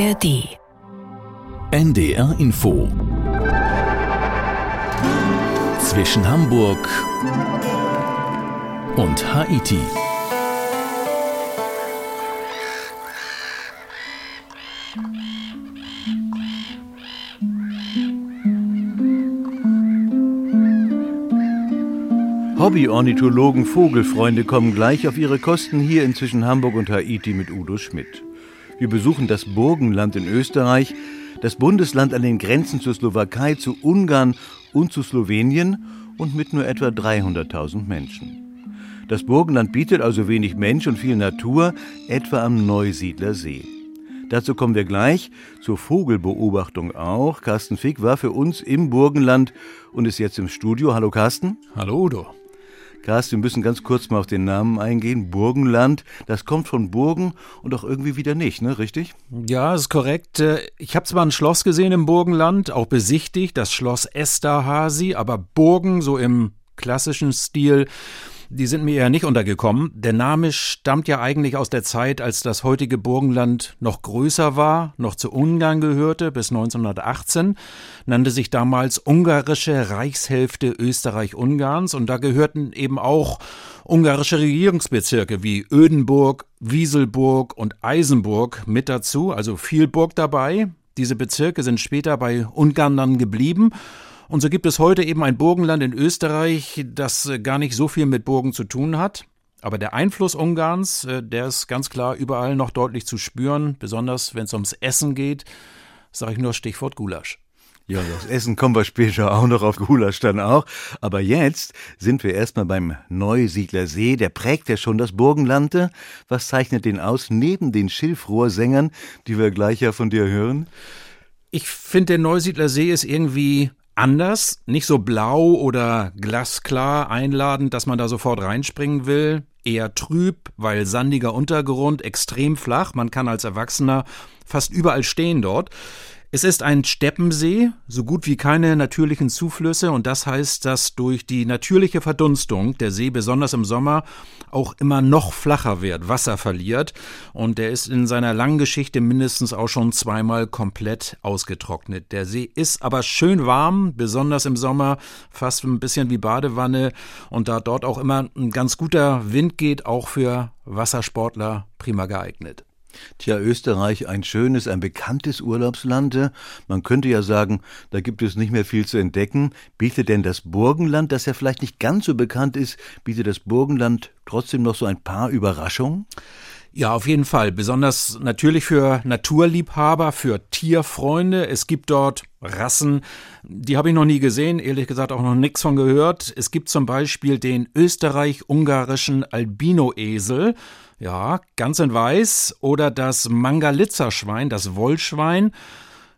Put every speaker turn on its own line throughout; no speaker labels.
ARD.
NDR Info. Zwischen Hamburg und Haiti. Hobby-Ornithologen Vogelfreunde kommen gleich auf ihre Kosten hier inzwischen Hamburg und Haiti mit Udo Schmidt. Wir besuchen das Burgenland in Österreich, das Bundesland an den Grenzen zur Slowakei, zu Ungarn und zu Slowenien und mit nur etwa 300.000 Menschen. Das Burgenland bietet also wenig Mensch und viel Natur, etwa am Neusiedler See. Dazu kommen wir gleich, zur Vogelbeobachtung auch. Carsten Fick war für uns im Burgenland und ist jetzt im Studio. Hallo Carsten.
Hallo Udo.
Carsten, wir müssen ganz kurz mal auf den Namen eingehen. Burgenland, das kommt von Burgen und auch irgendwie wieder nicht, ne? Richtig?
Ja, ist korrekt. Äh, ich habe zwar ein Schloss gesehen im Burgenland, auch besichtigt, das Schloss Esterhazy, aber Burgen so im klassischen Stil die sind mir eher nicht untergekommen. Der Name stammt ja eigentlich aus der Zeit, als das heutige Burgenland noch größer war, noch zu Ungarn gehörte, bis 1918, nannte sich damals Ungarische Reichshälfte Österreich-Ungarns und da gehörten eben auch ungarische Regierungsbezirke wie Ödenburg, Wieselburg und Eisenburg mit dazu, also viel Burg dabei. Diese Bezirke sind später bei Ungarn dann geblieben und so gibt es heute eben ein Burgenland in Österreich, das äh, gar nicht so viel mit Burgen zu tun hat. Aber der Einfluss Ungarns, äh, der ist ganz klar überall noch deutlich zu spüren, besonders wenn es ums Essen geht. Sage ich nur Stichwort Gulasch.
Ja, das Essen kommen wir später auch noch auf Gulasch dann auch. Aber jetzt sind wir erstmal beim Neusiedler See. Der prägt ja schon das Burgenlande. Was zeichnet den aus, neben den Schilfrohrsängern, die wir gleich ja von dir hören?
Ich finde, der Neusiedler See ist irgendwie anders, nicht so blau oder glasklar einladend, dass man da sofort reinspringen will, eher trüb, weil sandiger Untergrund, extrem flach, man kann als Erwachsener fast überall stehen dort. Es ist ein Steppensee, so gut wie keine natürlichen Zuflüsse und das heißt, dass durch die natürliche Verdunstung der See besonders im Sommer auch immer noch flacher wird, Wasser verliert und der ist in seiner langen Geschichte mindestens auch schon zweimal komplett ausgetrocknet. Der See ist aber schön warm, besonders im Sommer, fast ein bisschen wie Badewanne und da dort auch immer ein ganz guter Wind geht, auch für Wassersportler prima geeignet.
Tja, Österreich, ein schönes, ein bekanntes Urlaubsland. Man könnte ja sagen, da gibt es nicht mehr viel zu entdecken. Bietet denn das Burgenland, das ja vielleicht nicht ganz so bekannt ist, bietet das Burgenland trotzdem noch so ein paar Überraschungen?
Ja, auf jeden Fall. Besonders natürlich für Naturliebhaber, für Tierfreunde. Es gibt dort Rassen, die habe ich noch nie gesehen, ehrlich gesagt auch noch nichts von gehört. Es gibt zum Beispiel den österreich-ungarischen Albino-Esel. Ja, ganz in weiß. Oder das Mangalitzer-Schwein, das Wollschwein.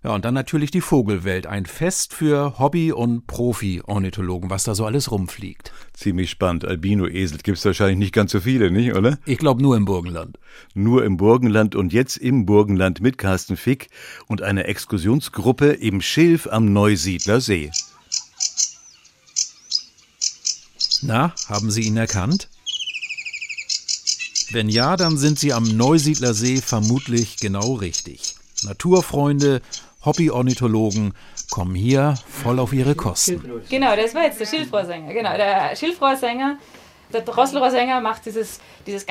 Ja, und dann natürlich die Vogelwelt. Ein Fest für Hobby- und Profi-Ornithologen, was da so alles rumfliegt.
Ziemlich spannend. Albino-Esel gibt es wahrscheinlich nicht ganz so viele, nicht, oder?
Ich glaube nur im Burgenland.
Nur im Burgenland und jetzt im Burgenland mit Carsten Fick und einer Exkursionsgruppe im Schilf am Neusiedler See.
Na, haben Sie ihn erkannt? Wenn ja, dann sind Sie am Neusiedler See vermutlich genau richtig. Naturfreunde, Hobbyornithologen kommen hier voll auf ihre Kosten.
Genau, das war jetzt der Schilfrohrsänger. Genau, der Schilfrohrsänger, der Drosselrohrsänger macht dieses, dieses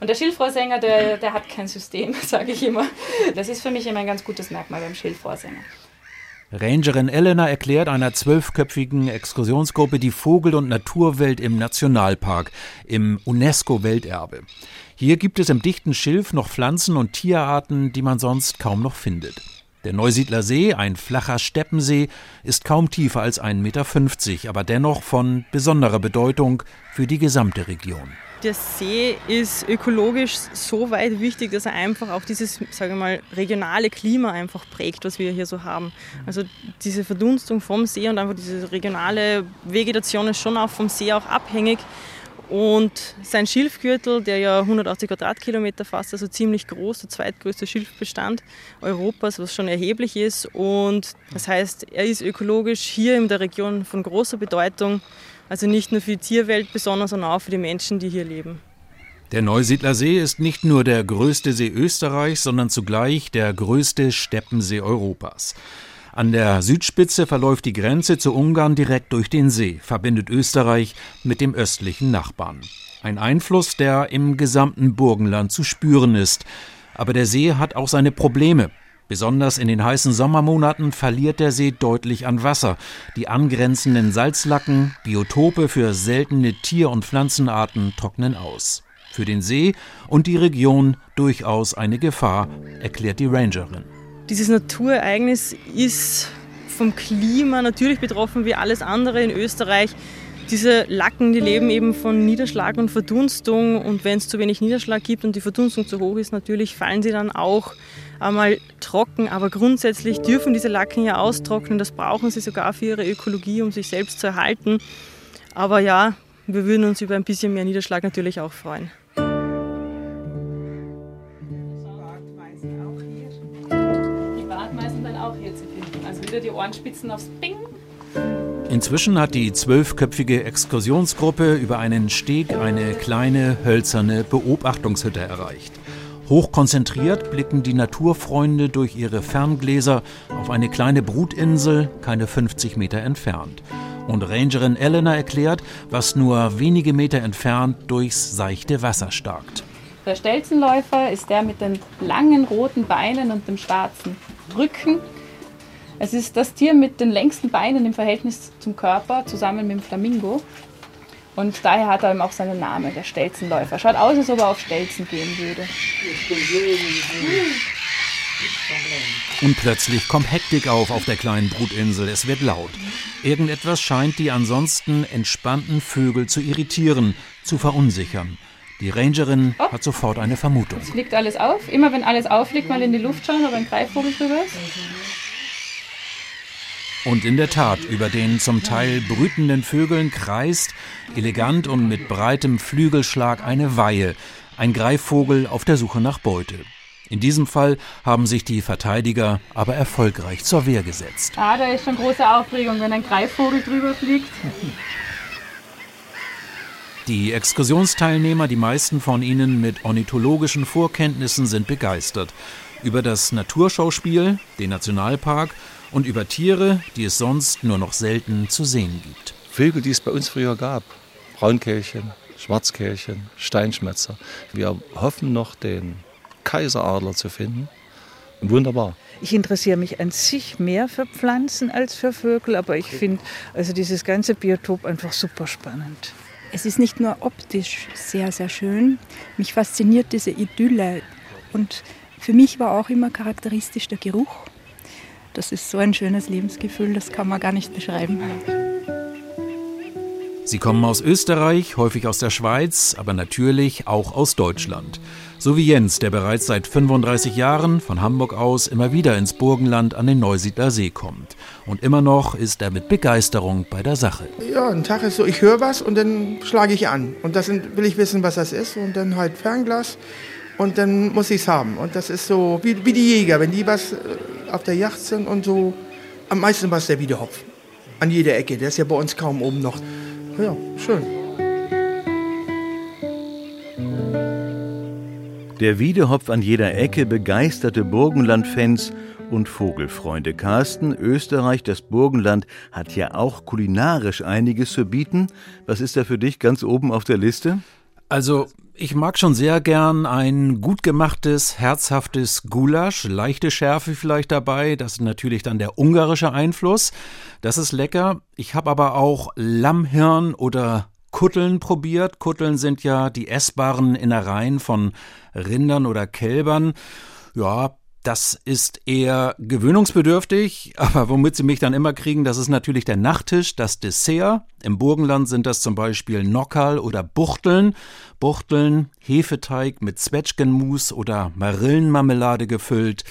Und der Schilfrohrsänger, der, der hat kein System, sage ich immer. Das ist für mich immer ein ganz gutes Merkmal beim Schilfrohrsänger.
Rangerin Elena erklärt einer zwölfköpfigen Exkursionsgruppe die Vogel- und Naturwelt im Nationalpark, im UNESCO-Welterbe. Hier gibt es im dichten Schilf noch Pflanzen und Tierarten, die man sonst kaum noch findet. Der Neusiedler See, ein flacher Steppensee, ist kaum tiefer als 1,50 Meter, aber dennoch von besonderer Bedeutung für die gesamte Region.
Der See ist ökologisch so weit wichtig, dass er einfach auch dieses, sage ich mal, regionale Klima einfach prägt, was wir hier so haben. Also diese Verdunstung vom See und einfach diese regionale Vegetation ist schon auch vom See auch abhängig. Und sein Schilfgürtel, der ja 180 Quadratkilometer fasst, also ziemlich groß, der zweitgrößte Schilfbestand Europas, was schon erheblich ist. Und das heißt, er ist ökologisch hier in der Region von großer Bedeutung. Also nicht nur für die Tierwelt besonders, sondern auch für die Menschen, die hier leben.
Der Neusiedler See ist nicht nur der größte See Österreichs, sondern zugleich der größte Steppensee Europas. An der Südspitze verläuft die Grenze zu Ungarn direkt durch den See, verbindet Österreich mit dem östlichen Nachbarn. Ein Einfluss, der im gesamten Burgenland zu spüren ist. Aber der See hat auch seine Probleme. Besonders in den heißen Sommermonaten verliert der See deutlich an Wasser. Die angrenzenden Salzlacken, Biotope für seltene Tier- und Pflanzenarten trocknen aus für den See und die Region durchaus eine Gefahr, erklärt die Rangerin.
Dieses Naturereignis ist vom Klima natürlich betroffen wie alles andere in Österreich. Diese Lacken, die leben eben von Niederschlag und Verdunstung und wenn es zu wenig Niederschlag gibt und die Verdunstung zu hoch ist, natürlich fallen sie dann auch einmal trocken. Aber grundsätzlich dürfen diese Lacken ja austrocknen. Das brauchen sie sogar für ihre Ökologie, um sich selbst zu erhalten. Aber ja, wir würden uns über ein bisschen mehr Niederschlag natürlich auch freuen.
wieder die Ohrenspitzen aufs Bing.
Inzwischen hat die zwölfköpfige Exkursionsgruppe über einen Steg eine kleine hölzerne Beobachtungshütte erreicht. Hochkonzentriert blicken die Naturfreunde durch ihre Ferngläser auf eine kleine Brutinsel, keine 50 Meter entfernt. Und Rangerin Elena erklärt, was nur wenige Meter entfernt durchs seichte Wasser starkt.
Der Stelzenläufer ist der mit den langen roten Beinen und dem schwarzen Rücken. Es ist das Tier mit den längsten Beinen im Verhältnis zum Körper, zusammen mit dem Flamingo. Und daher hat er eben auch seinen Namen, der Stelzenläufer. Schaut aus, als ob er auf Stelzen gehen würde.
Und plötzlich kommt Hektik auf auf der kleinen Brutinsel. Es wird laut. Irgendetwas scheint die ansonsten entspannten Vögel zu irritieren, zu verunsichern. Die Rangerin oh. hat sofort eine Vermutung.
Es fliegt alles auf. Immer wenn alles aufliegt, mal in die Luft schauen, ob ein Greifvogel drüber ist.
Und in der Tat, über den zum Teil brütenden Vögeln kreist, elegant und mit breitem Flügelschlag eine Weihe, ein Greifvogel auf der Suche nach Beute. In diesem Fall haben sich die Verteidiger aber erfolgreich zur Wehr gesetzt.
Ah, da ist schon große Aufregung, wenn ein Greifvogel drüber fliegt.
Die Exkursionsteilnehmer, die meisten von ihnen mit ornithologischen Vorkenntnissen, sind begeistert. Über das Naturschauspiel, den Nationalpark und über Tiere, die es sonst nur noch selten zu sehen gibt.
Vögel, die es bei uns früher gab. Braunkehlchen, Schwarzkehlchen, Steinschmetzer. Wir hoffen noch, den Kaiseradler zu finden. Wunderbar.
Ich interessiere mich an sich mehr für Pflanzen als für Vögel, aber ich finde also dieses ganze Biotop einfach super spannend.
Es ist nicht nur optisch sehr, sehr schön. Mich fasziniert diese Idylle. Und für mich war auch immer charakteristisch der Geruch. Das ist so ein schönes Lebensgefühl, das kann man gar nicht beschreiben.
Sie kommen aus Österreich, häufig aus der Schweiz, aber natürlich auch aus Deutschland. So wie Jens, der bereits seit 35 Jahren von Hamburg aus immer wieder ins Burgenland an den Neusiedler See kommt. Und immer noch ist er mit Begeisterung bei der Sache.
Ja, ein Tag ist so, ich höre was und dann schlage ich an. Und das will ich wissen, was das ist. Und dann halt Fernglas und dann muss ich es haben. Und das ist so wie, wie die Jäger, wenn die was äh, auf der Yacht sind und so. Am meisten war es der Wiedehopf. An jeder Ecke. Der ist ja bei uns kaum oben noch. Ja, schön.
Der Wiedehopf an jeder Ecke begeisterte Burgenland-Fans und Vogelfreunde. Carsten, Österreich, das Burgenland hat ja auch kulinarisch einiges zu bieten. Was ist da für dich ganz oben auf der Liste?
Also ich mag schon sehr gern ein gut gemachtes, herzhaftes Gulasch, leichte Schärfe vielleicht dabei, das ist natürlich dann der ungarische Einfluss. Das ist lecker. Ich habe aber auch Lammhirn oder Kutteln probiert. Kutteln sind ja die essbaren Innereien von Rindern oder Kälbern. Ja, das ist eher gewöhnungsbedürftig, aber womit sie mich dann immer kriegen, das ist natürlich der Nachtisch, das Dessert. Im Burgenland sind das zum Beispiel Nockerl oder Buchteln. Buchteln, Hefeteig mit Zwetschgenmus oder Marillenmarmelade gefüllt.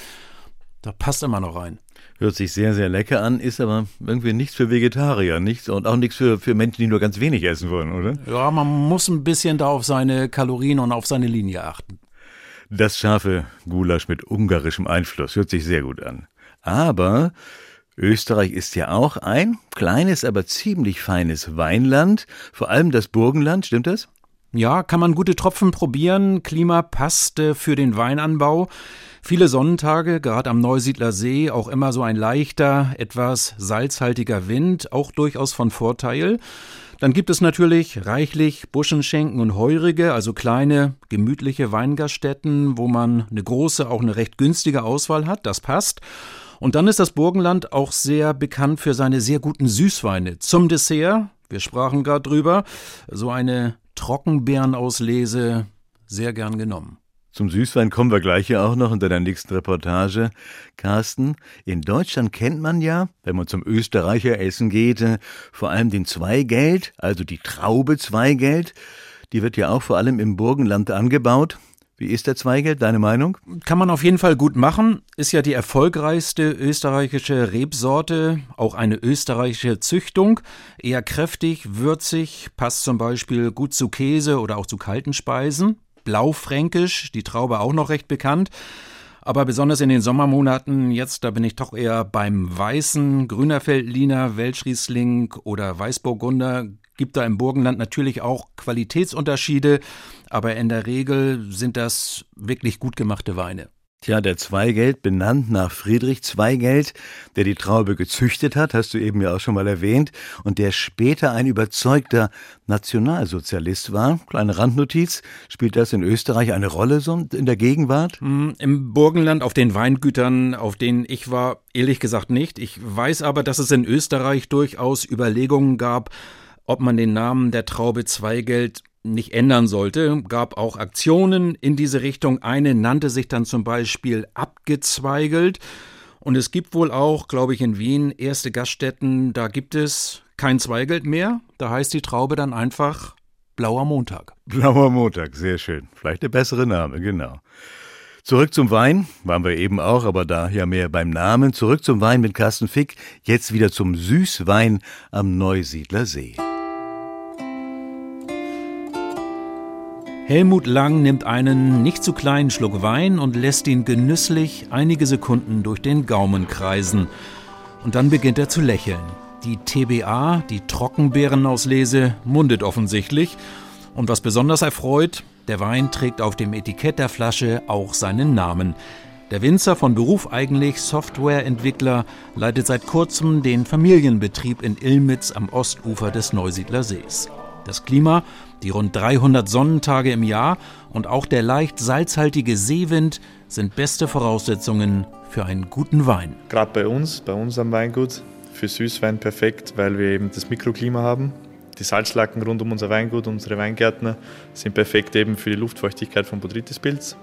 Da passt immer noch rein.
Hört sich sehr, sehr lecker an, ist aber irgendwie nichts für Vegetarier, nichts und auch nichts für, für Menschen, die nur ganz wenig essen wollen, oder?
Ja, man muss ein bisschen da auf seine Kalorien und auf seine Linie achten.
Das scharfe Gulasch mit ungarischem Einfluss hört sich sehr gut an. Aber Österreich ist ja auch ein kleines, aber ziemlich feines Weinland, vor allem das Burgenland, stimmt das?
Ja, kann man gute Tropfen probieren. Klima passte für den Weinanbau. Viele Sonnentage, gerade am Neusiedler See, auch immer so ein leichter, etwas salzhaltiger Wind, auch durchaus von Vorteil. Dann gibt es natürlich reichlich Buschenschenken und Heurige, also kleine, gemütliche Weingaststätten, wo man eine große, auch eine recht günstige Auswahl hat. Das passt. Und dann ist das Burgenland auch sehr bekannt für seine sehr guten Süßweine. Zum Dessert, wir sprachen gerade drüber, so eine Trockenbeerenauslese sehr gern genommen.
Zum Süßwein kommen wir gleich ja auch noch in deiner nächsten Reportage. Carsten, in Deutschland kennt man ja, wenn man zum Österreicher essen geht, äh, vor allem den Zweigeld, also die Traube Zweigeld. Die wird ja auch vor allem im Burgenland angebaut. Wie ist der Zweigeld, deine Meinung?
Kann man auf jeden Fall gut machen. Ist ja die erfolgreichste österreichische Rebsorte, auch eine österreichische Züchtung. Eher kräftig, würzig, passt zum Beispiel gut zu Käse oder auch zu kalten Speisen. Blaufränkisch, die Traube auch noch recht bekannt. Aber besonders in den Sommermonaten, jetzt, da bin ich doch eher beim Weißen, Grüner Feldliner, Welschriesling oder Weißburgunder. Gibt da im Burgenland natürlich auch Qualitätsunterschiede, aber in der Regel sind das wirklich gut gemachte Weine.
Tja, der Zweigeld, benannt nach Friedrich Zweigeld, der die Traube gezüchtet hat, hast du eben ja auch schon mal erwähnt, und der später ein überzeugter Nationalsozialist war. Kleine Randnotiz, spielt das in Österreich eine Rolle so in der Gegenwart?
Hm, Im Burgenland, auf den Weingütern, auf denen ich war, ehrlich gesagt nicht. Ich weiß aber, dass es in Österreich durchaus Überlegungen gab, ob man den Namen der Traube Zweigeld nicht ändern sollte, gab auch Aktionen in diese Richtung. Eine nannte sich dann zum Beispiel abgezweigelt. Und es gibt wohl auch, glaube ich, in Wien erste Gaststätten, da gibt es kein Zweigeld mehr. Da heißt die Traube dann einfach Blauer Montag.
Blauer Montag, sehr schön. Vielleicht der bessere Name, genau. Zurück zum Wein, waren wir eben auch, aber da ja mehr beim Namen. Zurück zum Wein mit Carsten Fick, jetzt wieder zum Süßwein am Neusiedler See.
Helmut Lang nimmt einen nicht zu kleinen Schluck Wein und lässt ihn genüsslich einige Sekunden durch den Gaumen kreisen. Und dann beginnt er zu lächeln. Die TBA, die Trockenbeerenauslese, mundet offensichtlich. Und was besonders erfreut, der Wein trägt auf dem Etikett der Flasche auch seinen Namen. Der Winzer von Beruf eigentlich Softwareentwickler leitet seit kurzem den Familienbetrieb in Illmitz am Ostufer des Neusiedler Sees. Das Klima, die rund 300 Sonnentage im Jahr und auch der leicht salzhaltige Seewind sind beste Voraussetzungen für einen guten Wein.
Gerade bei uns, bei uns am Weingut, für Süßwein perfekt, weil wir eben das Mikroklima haben. Die Salzlacken rund um unser Weingut, unsere Weingärtner sind perfekt eben für die Luftfeuchtigkeit vom Botrytispilz.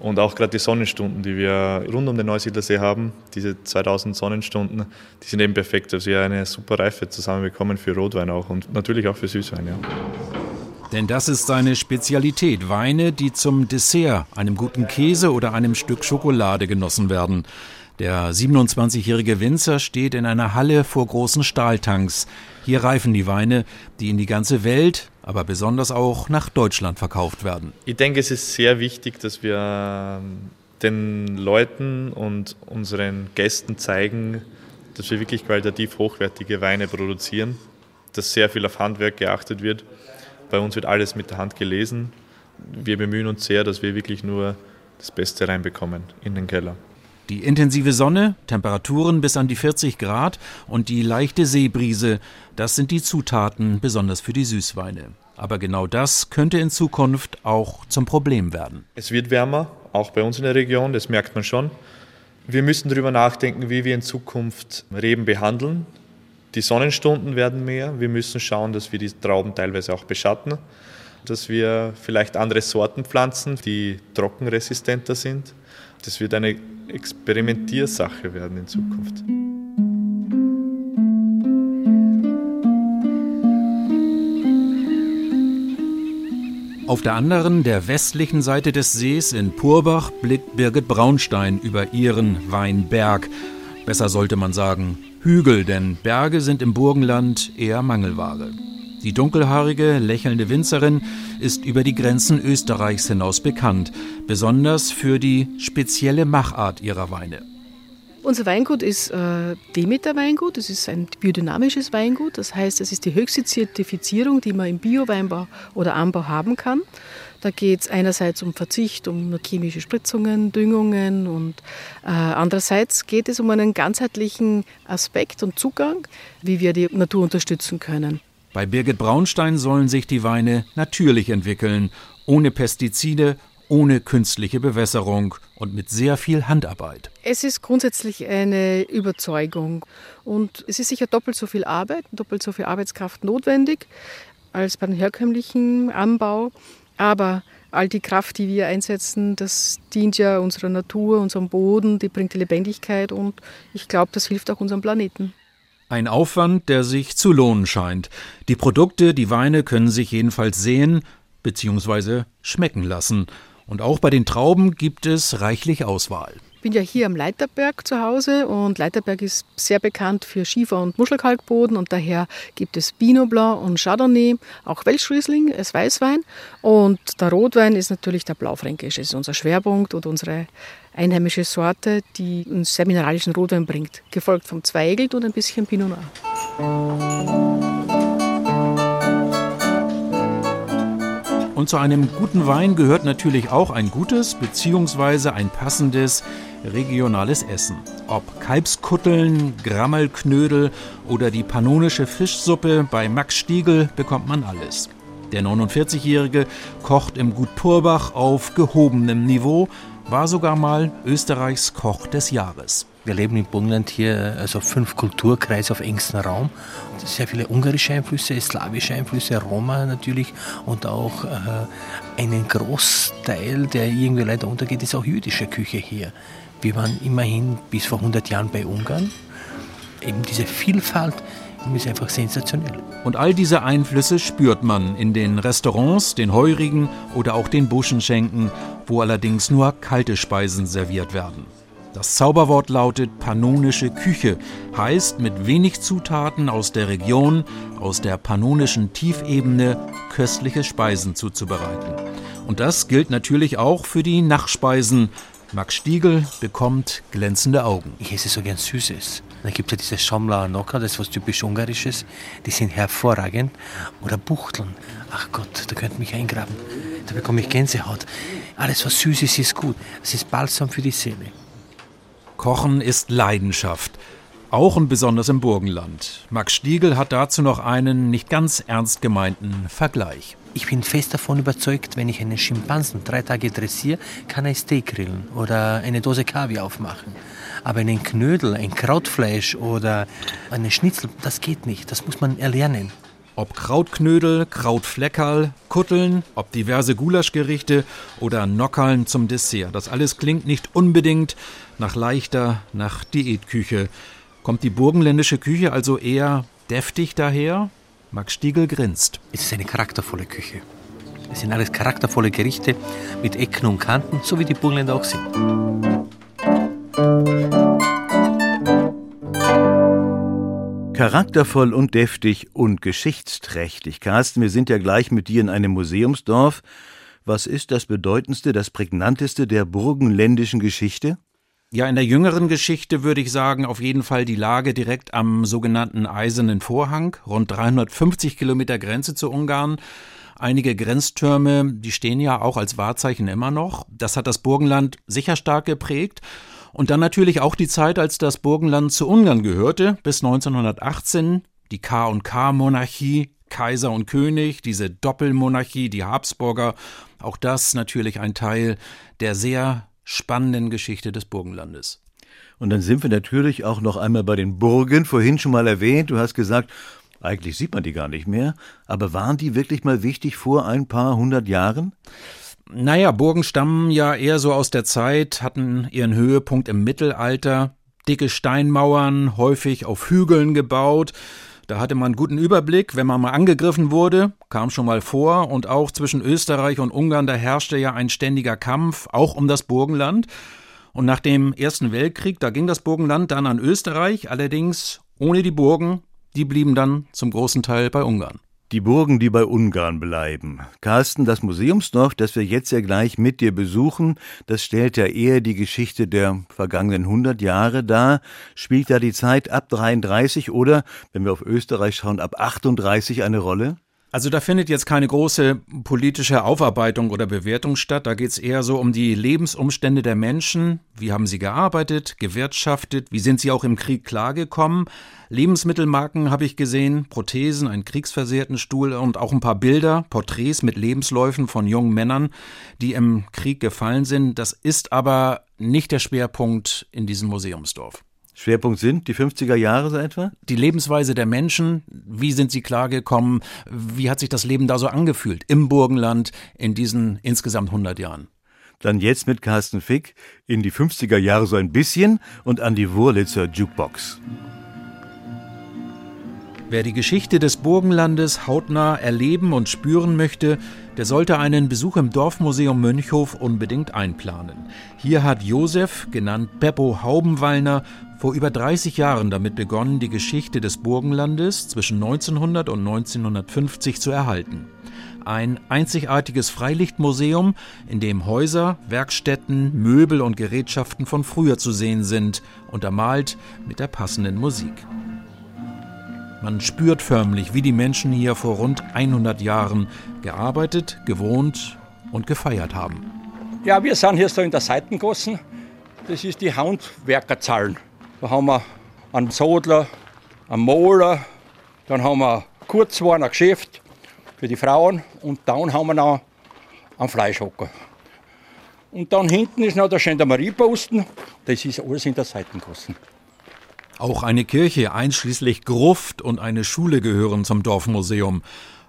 Und auch gerade die Sonnenstunden, die wir rund um den Neusiedlersee haben, diese 2000 Sonnenstunden, die sind eben perfekt, dass wir eine super Reife zusammenbekommen für Rotwein auch und natürlich auch für Süßwein. Ja.
Denn das ist seine Spezialität. Weine, die zum Dessert, einem guten Käse oder einem Stück Schokolade genossen werden. Der 27-jährige Winzer steht in einer Halle vor großen Stahltanks. Hier reifen die Weine, die in die ganze Welt, aber besonders auch nach Deutschland verkauft werden.
Ich denke, es ist sehr wichtig, dass wir ähm, den Leuten und unseren Gästen zeigen, dass wir wirklich qualitativ hochwertige Weine produzieren, dass sehr viel auf Handwerk geachtet wird bei uns wird alles mit der Hand gelesen. Wir bemühen uns sehr, dass wir wirklich nur das Beste reinbekommen in den Keller.
Die intensive Sonne, Temperaturen bis an die 40 Grad und die leichte Seebrise, das sind die Zutaten besonders für die Süßweine. Aber genau das könnte in Zukunft auch zum Problem werden.
Es wird wärmer, auch bei uns in der Region, das merkt man schon. Wir müssen darüber nachdenken, wie wir in Zukunft Reben behandeln. Die Sonnenstunden werden mehr. Wir müssen schauen, dass wir die Trauben teilweise auch beschatten, dass wir vielleicht andere Sorten pflanzen, die trockenresistenter sind. Das wird eine Experimentiersache werden in Zukunft.
Auf der anderen, der westlichen Seite des Sees in Purbach blickt Birgit Braunstein über ihren Weinberg. Besser sollte man sagen, Hügel, denn Berge sind im Burgenland eher Mangelware. Die dunkelhaarige, lächelnde Winzerin ist über die Grenzen Österreichs hinaus bekannt, besonders für die spezielle Machart ihrer Weine.
Unser Weingut ist äh, Demeter Weingut. Es ist ein biodynamisches Weingut. Das heißt, es ist die höchste Zertifizierung, die man im Bio-Weinbau oder Anbau haben kann. Da geht es einerseits um Verzicht, um chemische Spritzungen, Düngungen und äh, andererseits geht es um einen ganzheitlichen Aspekt und Zugang, wie wir die Natur unterstützen können.
Bei Birgit Braunstein sollen sich die Weine natürlich entwickeln, ohne Pestizide, ohne künstliche Bewässerung und mit sehr viel Handarbeit.
Es ist grundsätzlich eine Überzeugung und es ist sicher doppelt so viel Arbeit, doppelt so viel Arbeitskraft notwendig als beim herkömmlichen Anbau, aber all die Kraft, die wir einsetzen, das dient ja unserer Natur, unserem Boden, die bringt die Lebendigkeit und ich glaube, das hilft auch unserem Planeten.
Ein Aufwand, der sich zu lohnen scheint. Die Produkte, die Weine können sich jedenfalls sehen bzw. schmecken lassen. Und auch bei den Trauben gibt es reichlich Auswahl.
Ich bin ja hier am Leiterberg zu Hause und Leiterberg ist sehr bekannt für Schiefer- und Muschelkalkboden und daher gibt es Pinot Blanc und Chardonnay, auch Welschriesling als Weißwein und der Rotwein ist natürlich der Blaufränkisch, das ist unser Schwerpunkt und unsere einheimische Sorte, die uns sehr mineralischen Rotwein bringt, gefolgt vom Zweigelt und ein bisschen Pinot Noir.
Und zu einem guten Wein gehört natürlich auch ein gutes bzw. ein passendes regionales Essen. Ob Kalbskutteln, Grammelknödel oder die pannonische Fischsuppe bei Max Stiegel bekommt man alles. Der 49-Jährige kocht im Gut Purbach auf gehobenem Niveau, war sogar mal Österreichs Koch des Jahres.
Wir leben im Burgenland hier, also fünf Kulturkreise auf engstem Raum. Sehr viele ungarische Einflüsse, slawische Einflüsse, Roma natürlich und auch äh, einen Großteil, der irgendwie leider untergeht, ist auch jüdische Küche hier. Wir waren immerhin bis vor 100 Jahren bei Ungarn. Eben diese Vielfalt ist einfach sensationell.
Und all diese Einflüsse spürt man in den Restaurants, den Heurigen oder auch den Buschenschenken, wo allerdings nur kalte Speisen serviert werden. Das Zauberwort lautet pannonische Küche, heißt mit wenig Zutaten aus der Region, aus der pannonischen Tiefebene, köstliche Speisen zuzubereiten. Und das gilt natürlich auch für die Nachspeisen. Max Stiegel bekommt glänzende Augen.
Ich esse so gern Süßes. Da gibt es ja diese Schamla Noka, das ist was typisch Ungarisches. Die sind hervorragend. Oder Buchteln. Ach Gott, da könnt mich eingraben. Da bekomme ich Gänsehaut. Alles, was süß ist, ist gut. Es ist Balsam für die Seele.
Kochen ist Leidenschaft. Auch und besonders im Burgenland. Max Stiegel hat dazu noch einen nicht ganz ernst gemeinten Vergleich.
Ich bin fest davon überzeugt, wenn ich einen Schimpansen drei Tage dressiere, kann er Steak grillen oder eine Dose Kaviar aufmachen. Aber einen Knödel, ein Krautfleisch oder einen Schnitzel, das geht nicht. Das muss man erlernen.
Ob Krautknödel, Krautfleckerl, Kutteln, ob diverse Gulaschgerichte oder Nockerln zum Dessert. Das alles klingt nicht unbedingt nach leichter, nach Diätküche. Kommt die burgenländische Küche also eher deftig daher? Max Stiegel grinst.
Es ist eine charaktervolle Küche. Es sind alles charaktervolle Gerichte mit Ecken und Kanten, so wie die Burgenländer auch sind.
Charaktervoll und deftig und geschichtsträchtig. Carsten, wir sind ja gleich mit dir in einem Museumsdorf. Was ist das Bedeutendste, das Prägnanteste der burgenländischen Geschichte?
Ja, in der jüngeren Geschichte würde ich sagen, auf jeden Fall die Lage direkt am sogenannten Eisernen Vorhang, rund 350 Kilometer Grenze zu Ungarn. Einige Grenztürme, die stehen ja auch als Wahrzeichen immer noch. Das hat das Burgenland sicher stark geprägt. Und dann natürlich auch die Zeit, als das Burgenland zu Ungarn gehörte, bis 1918, die K&K-Monarchie, Kaiser und König, diese Doppelmonarchie, die Habsburger, auch das natürlich ein Teil der sehr spannenden Geschichte des Burgenlandes.
Und dann sind wir natürlich auch noch einmal bei den Burgen, vorhin schon mal erwähnt. Du hast gesagt, eigentlich sieht man die gar nicht mehr. Aber waren die wirklich mal wichtig vor ein paar hundert Jahren?
Naja, Burgen stammen ja eher so aus der Zeit, hatten ihren Höhepunkt im Mittelalter. Dicke Steinmauern, häufig auf Hügeln gebaut. Da hatte man guten Überblick, wenn man mal angegriffen wurde, kam schon mal vor, und auch zwischen Österreich und Ungarn, da herrschte ja ein ständiger Kampf, auch um das Burgenland. Und nach dem Ersten Weltkrieg, da ging das Burgenland dann an Österreich, allerdings ohne die Burgen, die blieben dann zum großen Teil bei Ungarn.
Die Burgen, die bei Ungarn bleiben. Carsten, das Museumsdorf, das wir jetzt ja gleich mit dir besuchen, das stellt ja eher die Geschichte der vergangenen 100 Jahre dar. Spielt da die Zeit ab 33 oder, wenn wir auf Österreich schauen, ab 38 eine Rolle?
Also da findet jetzt keine große politische Aufarbeitung oder Bewertung statt. Da geht es eher so um die Lebensumstände der Menschen. Wie haben sie gearbeitet, gewirtschaftet? Wie sind sie auch im Krieg klargekommen? Lebensmittelmarken habe ich gesehen, Prothesen, einen kriegsversehrten Stuhl und auch ein paar Bilder, Porträts mit Lebensläufen von jungen Männern, die im Krieg gefallen sind. Das ist aber nicht der Schwerpunkt in diesem Museumsdorf.
Schwerpunkt sind die 50er Jahre so etwa?
Die Lebensweise der Menschen, wie sind sie klargekommen, wie hat sich das Leben da so angefühlt im Burgenland in diesen insgesamt 100 Jahren?
Dann jetzt mit Carsten Fick in die 50er Jahre so ein bisschen und an die Wurlitzer Jukebox.
Wer die Geschichte des Burgenlandes hautnah erleben und spüren möchte, der sollte einen Besuch im Dorfmuseum Mönchhof unbedingt einplanen. Hier hat Josef, genannt Beppo Haubenwallner, vor über 30 Jahren damit begonnen, die Geschichte des Burgenlandes zwischen 1900 und 1950 zu erhalten. Ein einzigartiges Freilichtmuseum, in dem Häuser, Werkstätten, Möbel und Gerätschaften von früher zu sehen sind, untermalt mit der passenden Musik. Man spürt förmlich, wie die Menschen hier vor rund 100 Jahren gearbeitet, gewohnt und gefeiert haben.
Ja, wir sind hier so in der Seitengossen. Das ist die Handwerkerzahlen. Da haben wir einen Sodler, einen Moler, dann haben wir Kurzwaren, ein Geschäft für die Frauen und dann haben wir noch einen Fleischhocker. Und dann hinten ist noch der Gendarmerieposten. Das ist alles in der Seitengassen.
Auch eine Kirche, einschließlich Gruft und eine Schule gehören zum Dorfmuseum.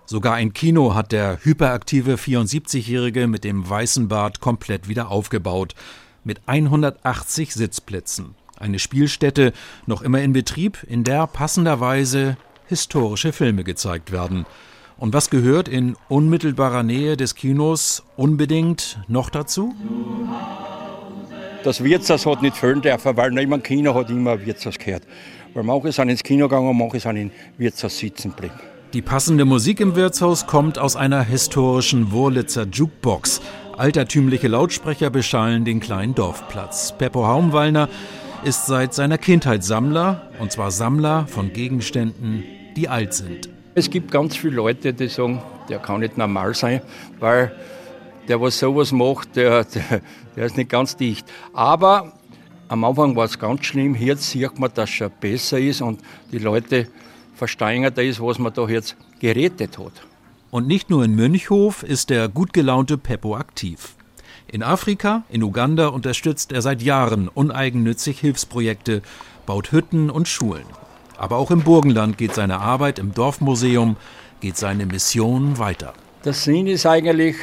Sogar ein Kino hat der hyperaktive 74-Jährige mit dem weißen Bart komplett wieder aufgebaut. Mit 180 Sitzplätzen. Eine Spielstätte, noch immer in Betrieb, in der passenderweise historische Filme gezeigt werden. Und was gehört in unmittelbarer Nähe des Kinos unbedingt noch dazu?
Das Wirtshaus hat nicht fehlen dürfen, weil im Kino hat immer ein Wirtshaus gehört. Weil manche sind ins Kino gegangen und manche sind im Wirtshaus sitzen geblieben.
Die passende Musik im Wirtshaus kommt aus einer historischen Wurlitzer Jukebox. Altertümliche Lautsprecher beschallen den kleinen Dorfplatz. Peppo Haumwallner ist seit seiner Kindheit Sammler, und zwar Sammler von Gegenständen, die alt sind.
Es gibt ganz viele Leute, die sagen, der kann nicht normal sein, weil der, was sowas macht, der, der, der ist nicht ganz dicht. Aber am Anfang war es ganz schlimm. Jetzt sieht man, dass es schon besser ist und die Leute verstehen das, was man da jetzt gerettet hat.
Und nicht nur in Mönchhof ist der gut gelaunte Peppo aktiv. In Afrika, in Uganda unterstützt er seit Jahren uneigennützig Hilfsprojekte, baut Hütten und Schulen. Aber auch im Burgenland geht seine Arbeit im Dorfmuseum, geht seine Mission weiter.
Der Sinn ist eigentlich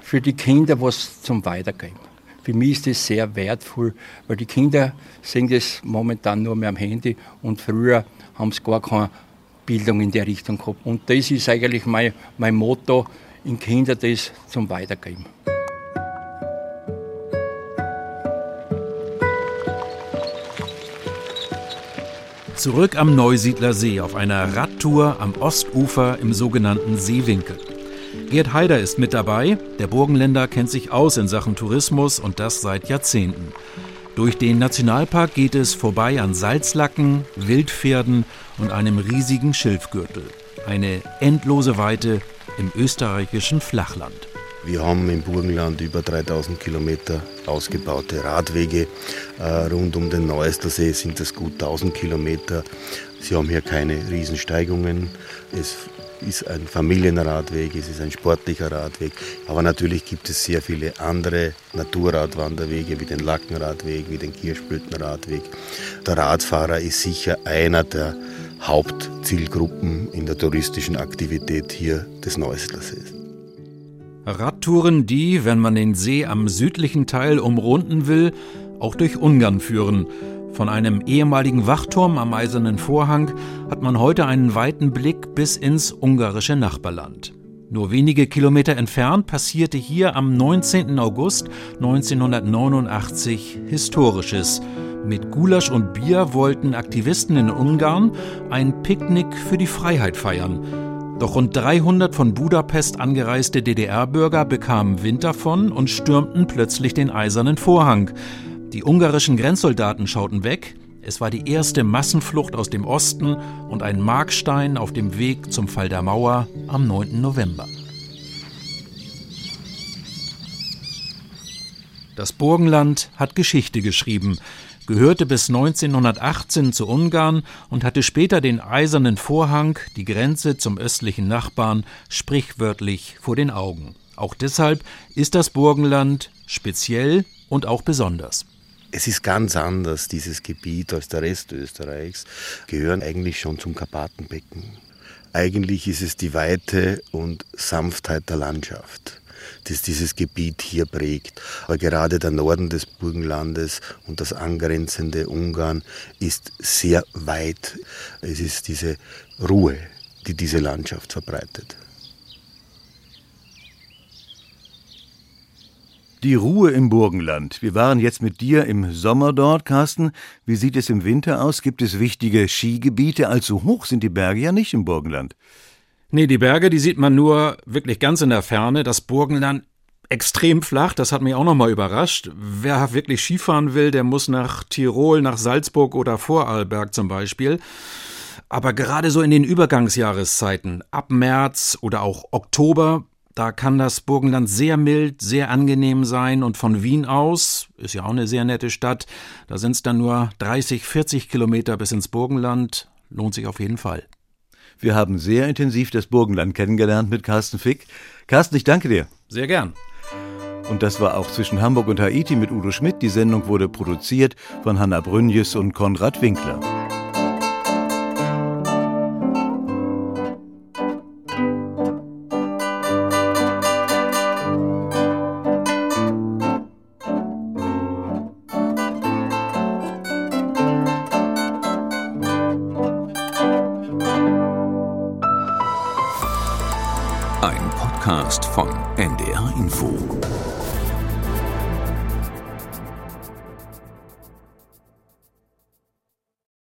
für die Kinder was zum Weitergeben. Für mich ist das sehr wertvoll, weil die Kinder sehen das momentan nur mehr am Handy und früher haben sie gar keine Bildung in der Richtung gehabt. Und das ist eigentlich mein, mein Motto, in Kinder das zum Weitergeben.
Zurück am Neusiedler See auf einer Radtour am Ostufer im sogenannten Seewinkel. Gerd Haider ist mit dabei. Der Burgenländer kennt sich aus in Sachen Tourismus und das seit Jahrzehnten. Durch den Nationalpark geht es vorbei an Salzlacken, Wildpferden und einem riesigen Schilfgürtel. Eine endlose Weite im österreichischen Flachland.
Wir haben im Burgenland über 3000 Kilometer ausgebaute Radwege. Äh, rund um den Neuestersee sind es gut 1000 Kilometer. Sie haben hier keine Riesensteigungen. Es ist ein Familienradweg, es ist ein sportlicher Radweg. Aber natürlich gibt es sehr viele andere Naturradwanderwege wie den Lackenradweg, wie den Kirschblütenradweg. Der Radfahrer ist sicher einer der Hauptzielgruppen in der touristischen Aktivität hier des Neusiedlersees.
Radtouren, die, wenn man den See am südlichen Teil umrunden will, auch durch Ungarn führen. Von einem ehemaligen Wachturm am Eisernen Vorhang hat man heute einen weiten Blick bis ins ungarische Nachbarland. Nur wenige Kilometer entfernt passierte hier am 19. August 1989 Historisches. Mit Gulasch und Bier wollten Aktivisten in Ungarn ein Picknick für die Freiheit feiern. Doch rund 300 von Budapest angereiste DDR-Bürger bekamen Wind davon und stürmten plötzlich den eisernen Vorhang. Die ungarischen Grenzsoldaten schauten weg. Es war die erste Massenflucht aus dem Osten und ein Markstein auf dem Weg zum Fall der Mauer am 9. November. Das Burgenland hat Geschichte geschrieben gehörte bis 1918 zu Ungarn und hatte später den eisernen Vorhang, die Grenze zum östlichen Nachbarn, sprichwörtlich vor den Augen. Auch deshalb ist das Burgenland speziell und auch besonders.
Es ist ganz anders, dieses Gebiet, als der Rest Österreichs, gehören eigentlich schon zum Karpatenbecken. Eigentlich ist es die Weite und Sanftheit der Landschaft das dieses Gebiet hier prägt. Aber gerade der Norden des Burgenlandes und das angrenzende Ungarn ist sehr weit. Es ist diese Ruhe, die diese Landschaft verbreitet.
Die Ruhe im Burgenland. Wir waren jetzt mit dir im Sommer dort, Carsten. Wie sieht es im Winter aus? Gibt es wichtige Skigebiete? Allzu hoch sind die Berge ja nicht im Burgenland.
Nee, die Berge, die sieht man nur wirklich ganz in der Ferne. Das Burgenland extrem flach, das hat mich auch nochmal überrascht. Wer wirklich Skifahren will, der muss nach Tirol, nach Salzburg oder Vorarlberg zum Beispiel. Aber gerade so in den Übergangsjahreszeiten, ab März oder auch Oktober, da kann das Burgenland sehr mild, sehr angenehm sein und von Wien aus, ist ja auch eine sehr nette Stadt, da sind es dann nur 30, 40 Kilometer bis ins Burgenland, lohnt sich auf jeden Fall.
Wir haben sehr intensiv das Burgenland kennengelernt mit Carsten Fick. Carsten, ich danke dir.
Sehr gern.
Und das war auch zwischen Hamburg und Haiti mit Udo Schmidt. Die Sendung wurde produziert von Hanna Brünjes und Konrad Winkler.